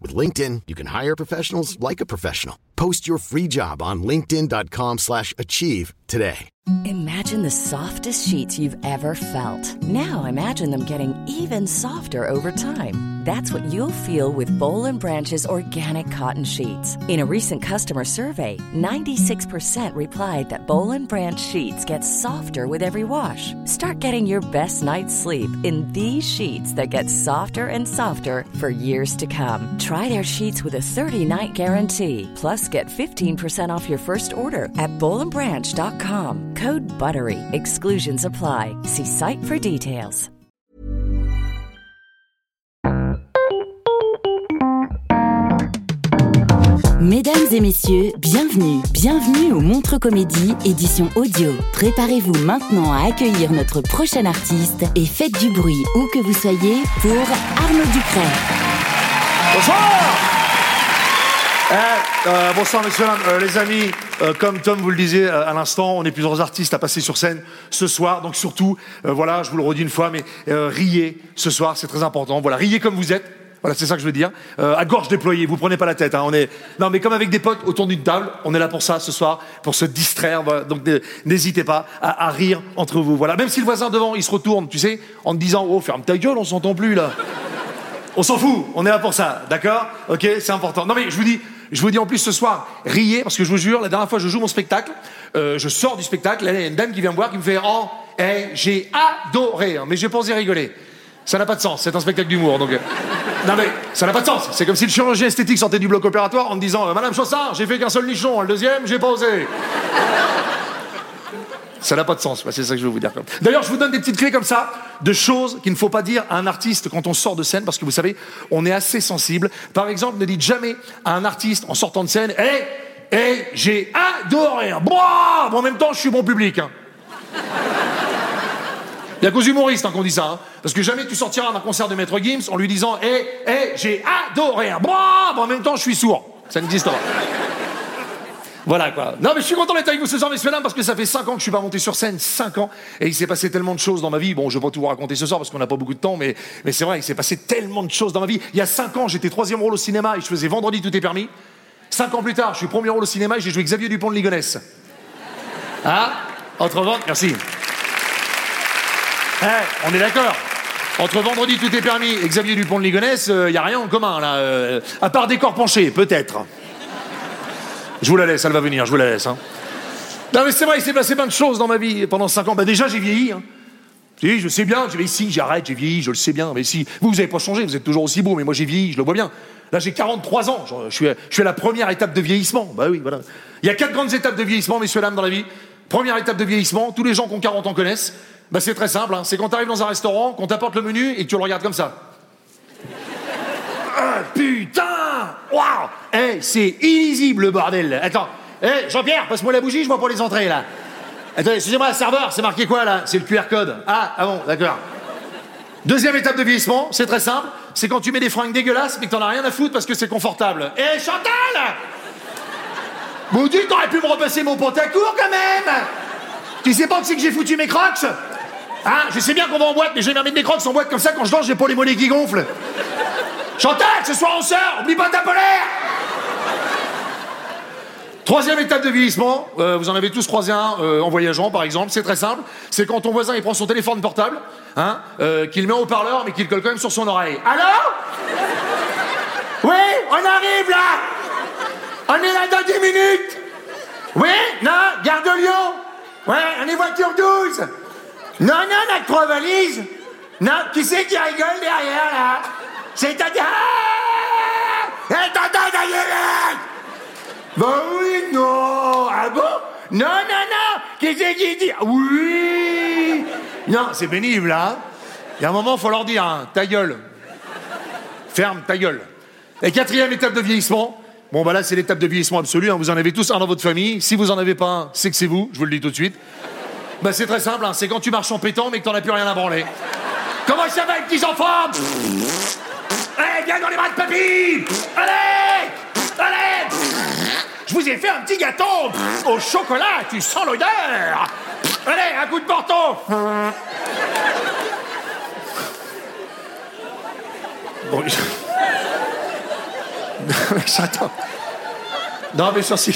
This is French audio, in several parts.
With LinkedIn, you can hire professionals like a professional. Post your free job on linkedin.com slash achieve today. Imagine the softest sheets you've ever felt. Now imagine them getting even softer over time. That's what you'll feel with Bowl Branch's organic cotton sheets. In a recent customer survey, 96% replied that Bowl Branch sheets get softer with every wash. Start getting your best night's sleep in these sheets that get softer and softer for years to come. Their sheets with a 30-night guarantee. Plus, get 15% off your first order at bowlandbranch.com. Code BUTTERY. Exclusions apply. See site for details. Mesdames et messieurs, bienvenue, bienvenue au Montre Comédie, édition audio. Préparez-vous maintenant à accueillir notre prochain artiste et faites du bruit où que vous soyez pour Arnaud Ducret. Bonsoir Eh, euh, Bonsoir messieurs. Euh, les amis, euh, comme Tom vous le disait euh, à l'instant, on est plusieurs artistes à passer sur scène ce soir, donc surtout, voilà, je vous le redis une fois, mais riez ce soir, c'est très important. Voilà, riez comme vous êtes. Voilà, c'est ça que je veux dire. À gorge déployée, vous prenez pas la tête. Hein, on est non, mais comme avec des potes autour d'une table, on est là pour ça ce soir, pour se distraire. Donc n'hésitez pas à, rire entre vous. Voilà, même si le voisin devant, il se retourne, tu sais, en disant, oh, ferme ta gueule, on s'entend plus là. On s'en fout, on est là pour ça, d'accord? Ok, c'est important. Non mais je vous dis, je vous dis en plus ce soir, riez parce que je vous jure, la dernière fois je joue mon spectacle, euh, je sors du spectacle, il y a une dame qui vient me voir qui me fait oh, hey, j'ai adoré, mais j'ai pas osé rigoler. Ça n'a pas de sens, c'est un spectacle d'humour donc. euh, Non mais ça n'a pas de sens. C'est comme si le chirurgien esthétique sortait du bloc opératoire en me disant euh, Madame Chaussard, j'ai fait qu'un seul nichon, le deuxième j'ai pas osé. Ça n'a pas de sens, Bah, c'est ça que je veux vous dire. D'ailleurs, je vous donne des petites clés comme ça de choses qu'il ne faut pas dire à un artiste quand on sort de scène, parce que vous savez, on est assez sensible. Par exemple, ne dites jamais à un artiste en sortant de scène, hé, hé, j'ai adoré. Bon, en même temps, je suis bon public. hein. Il y a qu'aux humoristes hein, qu'on dit ça. hein. Parce que jamais tu sortiras d'un concert de Maître Gims en lui disant Hé, hé, j'ai adoré. Bon, en même temps, je suis sourd. Ça n'existe pas. Voilà quoi. Non mais je suis content d'être avec vous ce soir, messieurs dames, parce que ça fait 5 ans que je suis pas monté sur scène, 5 ans, et il s'est passé tellement de choses dans ma vie. Bon, je vais pas tout vous raconter ce soir parce qu'on n'a pas beaucoup de temps, mais, c'est vrai, il s'est passé tellement de choses dans ma vie. Il y a 5 ans, j'étais troisième rôle au cinéma et je faisais Vendredi tout est permis. 5 ans plus tard, je suis premier rôle au cinéma et j'ai joué Xavier Dupont de Ligonnès. Hein Entre merci. Eh, on est d'accord. Entre Vendredi tout est permis et Xavier Dupont de Ligonnès, il y a rien en commun là, euh, à part des corps penchés, peut-être. Je vous la laisse, elle va venir, je vous la laisse. hein. Non mais c'est vrai, il s'est passé plein de choses dans ma vie pendant 5 ans. Bah déjà j'ai vieilli. Hein. Je sais bien, j'ai si, j'arrête, j'ai vieilli, je le sais bien. Mais vous, vous n'avez pas changé, vous êtes toujours aussi beau, mais moi j'ai vieilli, je le vois bien. Là j'ai 43 ans, je, suis, à- je suis à la première étape de vieillissement. Bah oui, voilà. Il y a quatre grandes étapes de vieillissement, messieurs, dames, dans la vie. Première étape de vieillissement, tous les gens qui ont 40 ans connaissent. Bah c'est très simple, hein. c'est quand tu arrives dans un restaurant, qu'on t'apporte le menu et que tu le regardes comme ça. Ah, putain c'est illisible le bordel. Attends. Eh, Jean-Pierre, passe-moi la bougie, je vois pour les entrées là. Attends, excusez-moi, serveur, c'est marqué quoi là? C'est le QR code. Ah, ah bon, d'accord. Deuxième étape de vieillissement, c'est très simple. C'est quand tu mets des fringues dégueulasses mais que t'en as rien à foutre parce que c'est confortable. Eh, Chantal Maudit, t'aurais pu me repasser mon pantacourt quand même Tu sais pas que c'est que j'ai foutu mes crocs? Hein? Je sais bien qu'on va en boîte, mais je vais mettre des crocs en boîte comme ça quand je danse, j'ai pas les mollets qui gonflent. Chantal, ce soir on sort, oublie pas ta polaire Troisième étape de vieillissement, euh, vous en avez tous croisé un euh, en voyageant par exemple, c'est très simple, c'est quand ton voisin il prend son téléphone portable, hein, euh, qu'il met en haut-parleur mais qu'il le colle quand même sur son oreille. Allô? Oui, on arrive là! On est là dans 10 minutes! Oui? Non? Gare de Lyon! Ouais, on est voiture 12 Non, non, on a que trois valises! Non, qui c'est qui rigole derrière là? C'est dire... Ah Eh, t'entends ta gueule Bah oui, non Ah bon? Non, non, non Qui c'est qui dit? Oui Non, c'est pénible, hein Il y a un moment, faut leur dire, hein, ta gueule. Ferme ta gueule. Et quatrième étape de vieillissement. Bon, bah là, c'est l'étape de vieillissement absolu. hein. Vous en avez tous un dans votre famille. Si vous en avez pas un, c'est que c'est vous. Je vous le dis tout de suite. Bah c'est très simple, hein. c'est quand tu marches en pétant mais que t'en as plus rien à branler. Comment ça va, les petits enfants? Allez, viens dans les bras de papy Allez vous ai fait un petit gâteau au chocolat, tu sens l'odeur Allez, un coup de porto Bon, je... J'attends. Non, mais ça, c'est...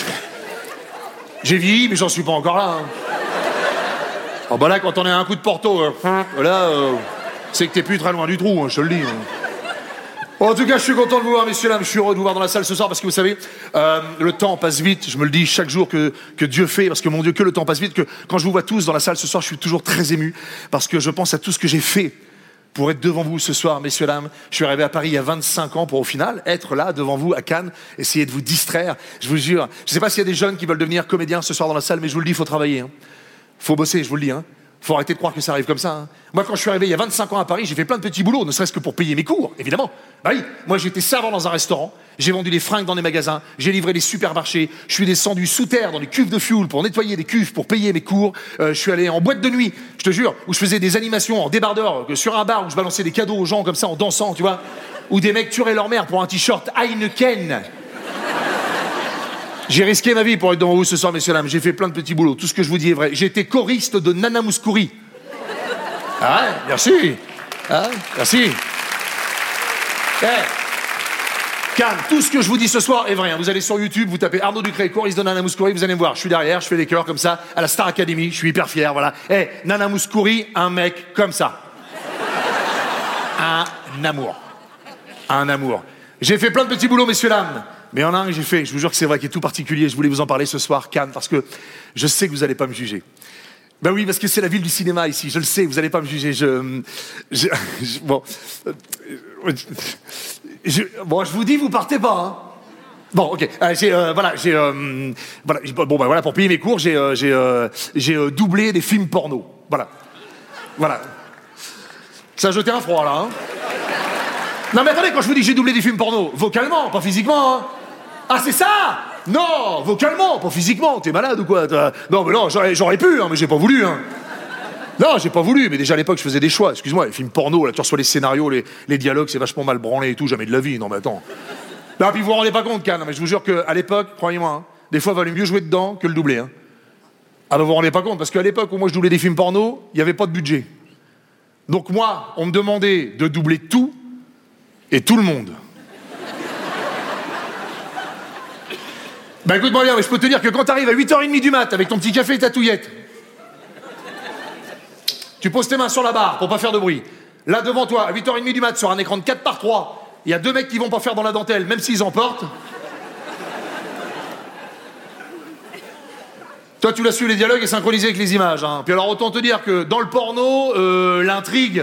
J'ai vieilli, mais j'en suis pas encore là. Hein. Oh bah là, quand on est à un coup de porto, euh, là, euh, c'est que t'es plus très loin du trou, hein, je te le dis. hein. En tout cas, je suis content de vous voir, messieurs dames. Je suis heureux de vous voir dans la salle ce soir parce que vous savez, euh, le temps passe vite. Je me le dis chaque jour que, Dieu fait, parce que mon Dieu, que le temps passe vite. Que quand je vous vois tous dans la salle ce soir, je suis toujours très ému parce que je pense à tout ce que j'ai fait pour être devant vous ce soir, messieurs, dames. Je suis arrivé à Paris il y a 25 ans pour au final être là devant vous à Cannes, essayer de vous distraire. Je vous jure, je ne sais pas s'il y a des jeunes qui veulent devenir comédiens ce soir dans la salle, mais je vous le dis, il faut travailler. Hein. faut bosser, je vous le dis. Hein. Faut arrêter de croire que ça arrive comme ça. hein. Moi, quand je suis arrivé il y a 25 ans à Paris, j'ai fait plein de petits boulots, ne serait-ce que pour payer mes cours, évidemment. Bah oui, moi j'étais serveur dans un restaurant, j'ai vendu des fringues dans des magasins, j'ai livré des supermarchés, je suis descendu sous terre dans les cuves de fuel pour nettoyer des cuves, pour payer mes cours, Euh, je suis allé en boîte de nuit, je te jure, où je faisais des animations en débardeur, euh, sur un bar où je balançais des cadeaux aux gens comme ça en dansant, tu vois, où des mecs tueraient leur mère pour un t-shirt Heineken. J'ai risqué ma vie pour être devant vous ce soir, messieurs dames. J'ai fait plein de petits boulots. Tout ce que je vous dis est vrai. Été choriste de Nana Mouskouri. Ah ouais, merci. Ah, merci. Eh, Calme, tout ce que je vous dis ce soir est vrai. hein. Vous allez sur YouTube, vous tapez Arnaud Ducré, choriste de Nana Mouskouri, vous allez me voir. Je suis derrière, je fais des chœurs comme ça, à la Star Academy, je suis hyper fier, voilà. Eh, Nana Mouskouri, un mec comme ça. Un amour. Un amour. J'ai fait plein de petits boulots, messieurs, dames. Mais il y en a un que j'ai fait, je vous jure que c'est vrai, qui est tout particulier. Je voulais vous en parler ce soir, Cannes, parce que je sais que vous n'allez pas me juger. Ben oui, parce que c'est la ville du cinéma ici, je le sais, vous n'allez pas me juger. Je, je- bon, bon, je vous dis, vous partez pas. Hein. Bon, ok. Euh, euh, voilà, j'ai, euh, voilà, bon, ben voilà, pour payer mes cours, j'ai, j'ai, doublé des films porno. Voilà, voilà. Ça a jeté un froid là. Hein. Non mais attendez, quand je vous dis que j'ai doublé des films porno, vocalement, pas physiquement. Hein. Ah c'est ça Non, vocalement, pas physiquement. T'es malade ou quoi Non mais non, j'aurais, pu, hein, mais j'ai pas voulu. Hein. Non, j'ai pas voulu, mais déjà à l'époque je faisais des choix. Excuse-moi, les films porno, là tu reçois les scénarios, les, les dialogues, c'est vachement mal branlé et tout, jamais de la vie. Non mais attends. Non, puis vous vous rendez pas compte, Cannes, mais je vous jure qu'à l'époque, croyez-moi, hein, des fois il valait mieux jouer dedans que le doubler. Hein. Ah ben vous vous rendez pas compte, parce qu'à l'époque où moi je doublais des films porno, il n'y avait pas de budget. Donc moi, on me demandait de doubler tout et tout le monde. Bah écoute-moi bien, mais je peux te dire que quand t'arrives à 8h30 du mat avec ton petit café et ta touillette, tu poses tes mains sur la barre pour pas faire de bruit. Là devant toi, à 8h30 du mat, sur un écran de 4 par 3, il y a deux mecs qui vont pas faire dans la dentelle, même s'ils en portent. Toi, tu l'as su, les dialogues est synchronisé avec les images. hein. Puis alors, autant te dire que dans le porno, euh, l'intrigue,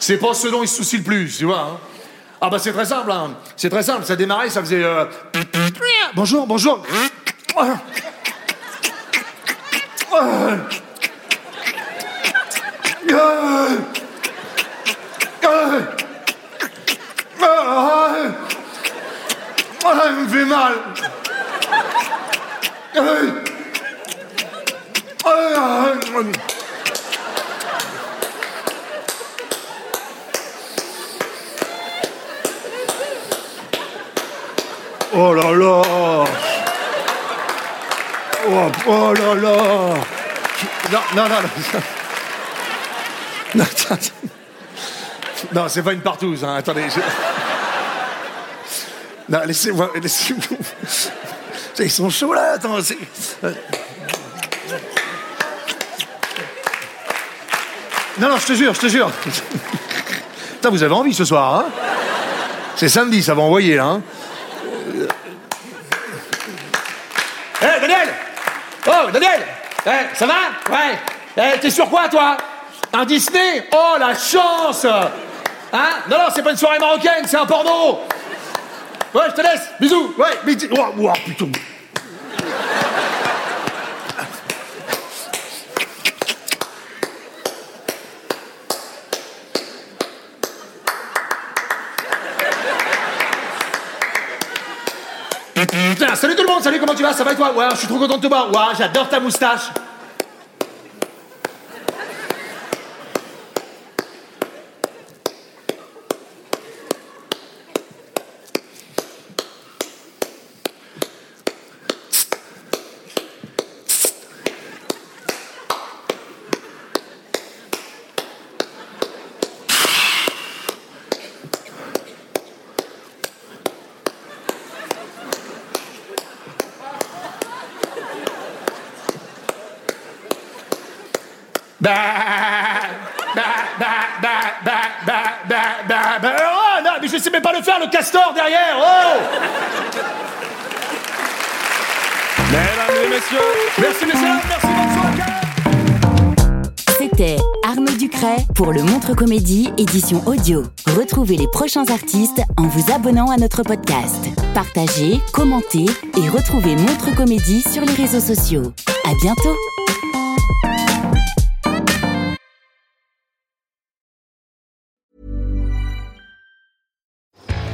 c'est pas ce dont il se soucie le plus, tu vois. hein. Ah bah c'est très simple, hein. c'est très simple. Ça démarrait, ça faisait... euh, Bonjour, bonjour. Ah, elle me fait mal. Oh là Oh, oh là là Non, non, non, non. Non, attends. Non, c'est pas une partouze, hein. attendez. Non, laissez-moi, laissez-moi. Ils sont chauds là, attends. Non, non, je te jure, je te jure. Putain, vous avez envie ce soir, hein C'est samedi, ça va envoyer, là. Hein Hé, Daniel Oh, Daniel Eh, ça va? Ouais. Eh, t'es sur quoi, toi? Un Disney? Oh, la chance Hein? Non, non, c'est pas une soirée marocaine, c'est un porno Ouais, je te laisse. Bisous. Ouais, bisous. Oh, oh, putain. Salut tout le monde, salut, comment tu vas? Ça va et toi? Ouais, je suis trop content de te voir. Ouais, j'adore ta moustache. Oh non, mais je sais même pas le faire, le castor derrière. Oh Mesdames et messieurs, Merci messieurs, merci bonsoir. C'était Arnaud Ducret pour le Montre Comédie édition audio. Retrouvez les prochains artistes en vous abonnant à notre podcast. Partagez, commentez et retrouvez Montre Comédie sur les réseaux sociaux. À bientôt!